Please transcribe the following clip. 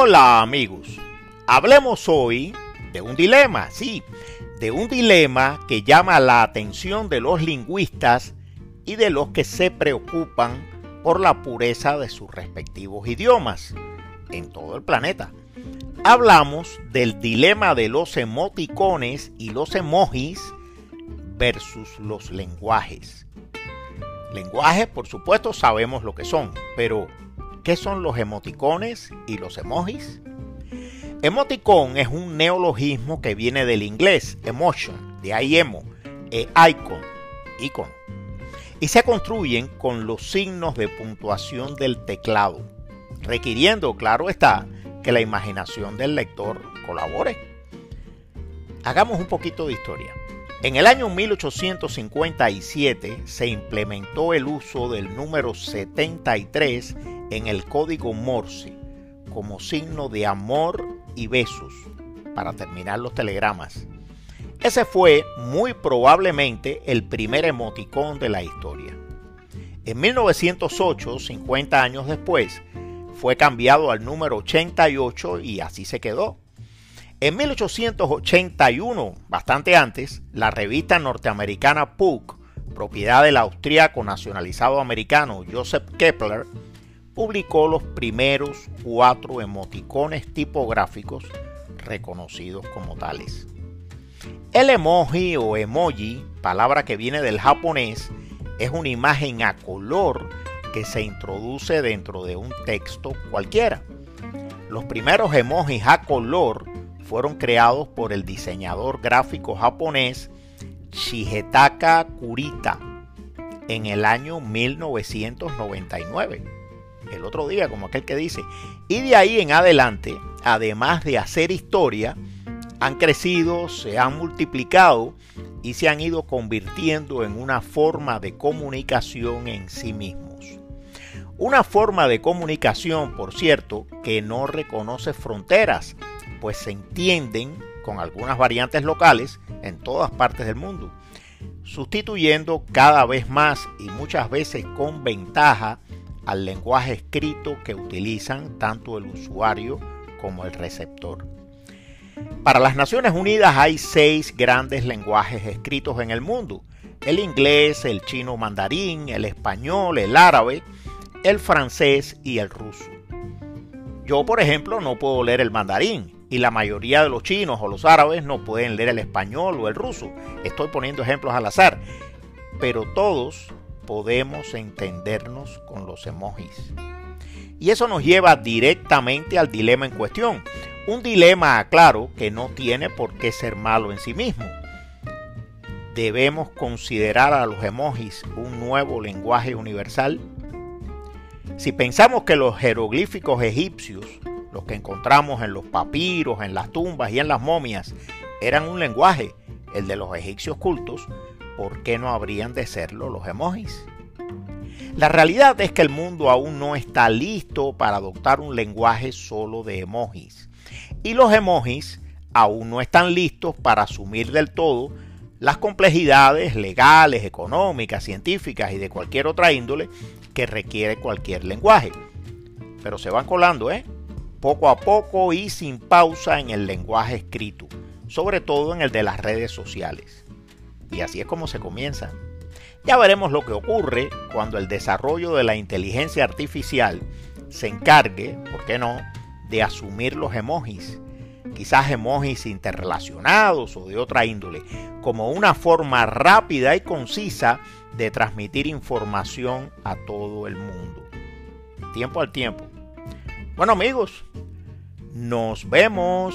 Hola amigos, hablemos hoy de un dilema, sí, de un dilema que llama la atención de los lingüistas y de los que se preocupan por la pureza de sus respectivos idiomas en todo el planeta. Hablamos del dilema de los emoticones y los emojis versus los lenguajes. Lenguajes, por supuesto, sabemos lo que son, pero ¿qué son los emoticones y los emojis? Emoticón es un neologismo que viene del inglés emotion, de ahí emo, e icon, icono, y se construyen con los signos de puntuación del teclado, requiriendo, claro está, que la imaginación del lector colabore. Hagamos un poquito de historia. En el año 1857 se implementó el uso del número 73 en el código Morse como signo de amor y besos para terminar los telegramas. Ese fue muy probablemente el primer emoticón de la historia. En 1908, 50 años después, fue cambiado al número 88 y así se quedó. En 1881, bastante antes, la revista norteamericana Puck, propiedad del austríaco nacionalizado americano Joseph Kepler, publicó los primeros cuatro emoticones tipográficos reconocidos como tales. El emoji o emoji, palabra que viene del japonés, es una imagen a color que se introduce dentro de un texto cualquiera. Los primeros emojis a color fueron creados por el diseñador gráfico japonés Shigetaka Kurita en el año 1999 el otro día, como aquel que dice. Y de ahí en adelante, además de hacer historia, han crecido, se han multiplicado y se han ido convirtiendo en una forma de comunicación en sí mismos. Una forma de comunicación, por cierto, que no reconoce fronteras, pues se entienden con algunas variantes locales en todas partes del mundo, sustituyendo cada vez más y muchas veces con ventaja al lenguaje escrito que utilizan tanto el usuario como el receptor. Para las Naciones Unidas hay seis grandes lenguajes escritos en el mundo. El inglés, el chino mandarín, el español, el árabe, el francés y el ruso. Yo, por ejemplo, no puedo leer el mandarín y la mayoría de los chinos o los árabes no pueden leer el español o el ruso. Estoy poniendo ejemplos al azar. Pero todos podemos entendernos con los emojis. Y eso nos lleva directamente al dilema en cuestión. Un dilema, claro, que no tiene por qué ser malo en sí mismo. ¿Debemos considerar a los emojis un nuevo lenguaje universal? Si pensamos que los jeroglíficos egipcios, los que encontramos en los papiros, en las tumbas y en las momias, eran un lenguaje, el de los egipcios cultos, ¿por qué no habrían de serlo los emojis? La realidad es que el mundo aún no está listo para adoptar un lenguaje solo de emojis. Y los emojis aún no están listos para asumir del todo las complejidades legales, económicas, científicas y de cualquier otra índole que requiere cualquier lenguaje. Pero se van colando, ¿eh? Poco a poco y sin pausa en el lenguaje escrito, sobre todo en el de las redes sociales. Y así es como se comienza. Ya veremos lo que ocurre cuando el desarrollo de la inteligencia artificial se encargue, ¿por qué no?, de asumir los emojis, quizás emojis interrelacionados o de otra índole, como una forma rápida y concisa de transmitir información a todo el mundo. Tiempo al tiempo. Bueno amigos, nos vemos.